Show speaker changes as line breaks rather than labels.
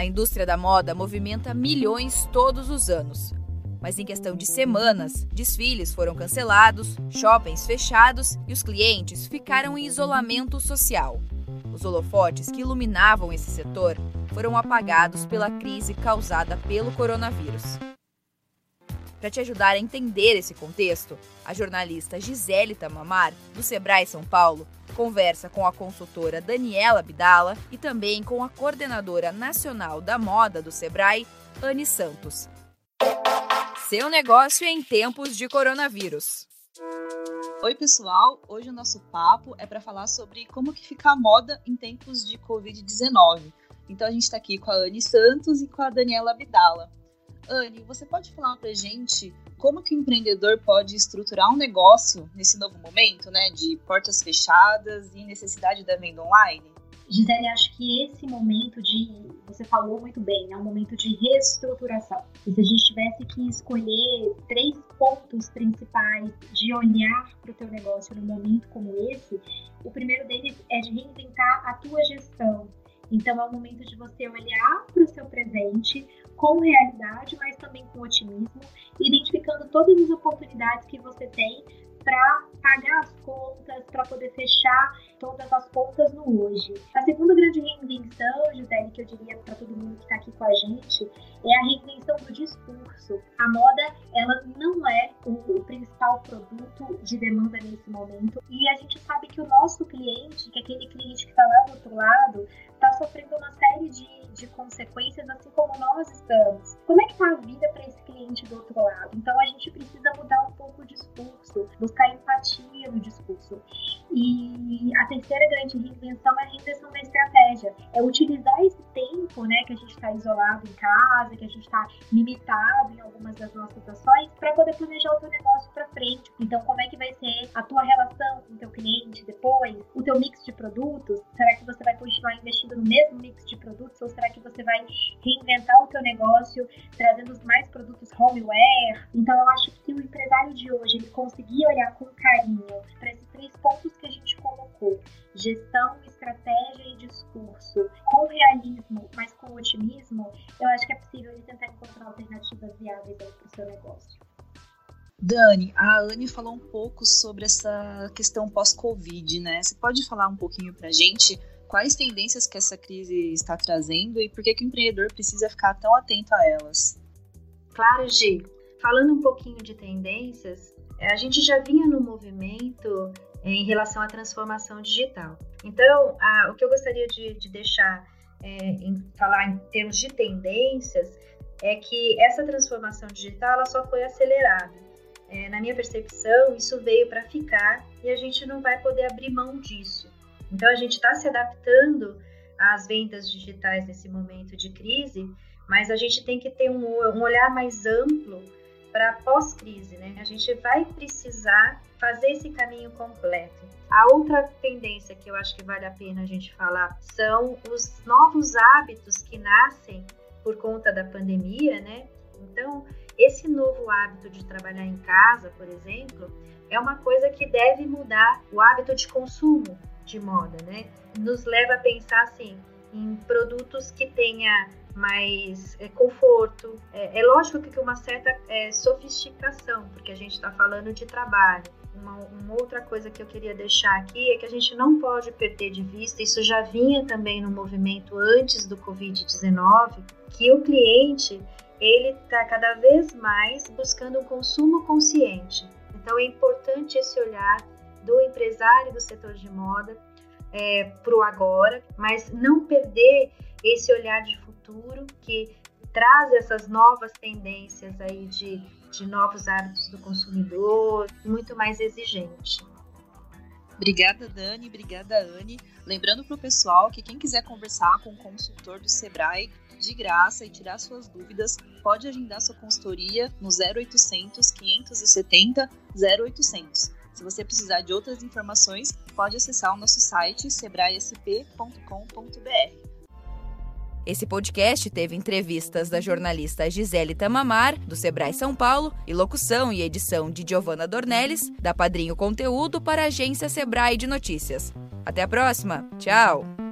A indústria da moda movimenta milhões todos os anos. Mas em questão de semanas, desfiles foram cancelados, shoppings fechados e os clientes ficaram em isolamento social. Os holofotes que iluminavam esse setor foram apagados pela crise causada pelo coronavírus. Para te ajudar a entender esse contexto, a jornalista Gisele Tamamar, do Sebrae São Paulo, conversa com a consultora Daniela Bidala e também com a coordenadora nacional da moda do Sebrae, Anne Santos. Seu negócio em tempos de coronavírus.
Oi, pessoal. Hoje o nosso papo é para falar sobre como que fica a moda em tempos de Covid-19. Então a gente está aqui com a Anne Santos e com a Daniela Bidala. Anne, você pode falar para gente como que o empreendedor pode estruturar um negócio nesse novo momento, né, de portas fechadas e necessidade da venda online?
Gisele, acho que esse momento de, você falou muito bem, é um momento de reestruturação. E se a gente tivesse que escolher três pontos principais de olhar para o teu negócio num momento como esse, o primeiro deles é de reinventar a tua gestão. Então é o momento de você olhar para o seu presente com realidade, mas também com otimismo, identificando todas as oportunidades que você tem para pagar as contas, para poder fechar todas as contas no hoje. A segunda grande reinvenção, Gisele, que eu diria para todo mundo que está aqui com a gente, é a reinvenção do discurso. A moda, ela não é o principal produto de demanda nesse momento e a gente sabe que o nosso cliente, que é aquele cliente que está lá do outro lado, sofrendo uma série de, de consequências, assim como nós estamos. Como é que está a vida para esse cliente do outro lado? Então a gente precisa mudar um pouco o discurso, buscar empatia no discurso. E a terceira grande reinvenção é a reinvenção da estratégia. É utilizar esse tempo, né, que a gente está isolado em casa, que a gente está limitado em algumas das nossas ações, para poder planejar o teu negócio para frente. Então, como é que vai ser a tua relação com o teu cliente depois? O teu mix de produtos? Será que você vai continuar investindo no mesmo mix de produtos ou será que você vai reinventar o teu negócio, trazendo mais produtos homeware? Então, eu acho que o empresário de hoje ele conseguir olhar com carinho para três pontos que a gente colocou, gestão, estratégia e discurso, com realismo, mas com otimismo, eu acho que é possível ele tentar encontrar alternativas viáveis para o seu negócio.
Dani, a Anne falou um pouco sobre essa questão pós-Covid, né? Você pode falar um pouquinho para a gente quais tendências que essa crise está trazendo e por que, que o empreendedor precisa ficar tão atento a elas?
Claro, Gi. Falando um pouquinho de tendências, a gente já vinha no movimento em relação à transformação digital. Então, a, o que eu gostaria de, de deixar é, em falar em termos de tendências é que essa transformação digital ela só foi acelerada. É, na minha percepção, isso veio para ficar e a gente não vai poder abrir mão disso. Então, a gente está se adaptando às vendas digitais nesse momento de crise, mas a gente tem que ter um, um olhar mais amplo para pós-crise, né? A gente vai precisar fazer esse caminho completo. A outra tendência que eu acho que vale a pena a gente falar são os novos hábitos que nascem por conta da pandemia, né? Então, esse novo hábito de trabalhar em casa, por exemplo, é uma coisa que deve mudar o hábito de consumo de moda, né? Nos leva a pensar assim em produtos que tenha mais é, conforto. É, é, lógico que uma certa é, sofisticação, porque a gente está falando de trabalho. Uma, uma, outra coisa que eu queria deixar aqui é que a gente não pode perder de vista, isso já vinha também no movimento antes do Covid-19, que o cliente ele está cada vez mais buscando um consumo consciente. Então é importante esse olhar do empresário do setor de moda é, para o agora, mas não perder esse olhar de futuro que traz essas novas tendências aí de, de novos hábitos do consumidor, muito mais exigente.
Obrigada, Dani. Obrigada, Anne. Lembrando para o pessoal que quem quiser conversar com o consultor do Sebrae de graça e tirar suas dúvidas, pode agendar sua consultoria no 0800 570 0800. Se você precisar de outras informações, pode acessar o nosso site sebraesp.com.br.
Esse podcast teve entrevistas da jornalista Gisele Tamamar, do Sebrae São Paulo, e locução e edição de Giovanna Dornelles, da Padrinho Conteúdo para a agência Sebrae de Notícias. Até a próxima. Tchau!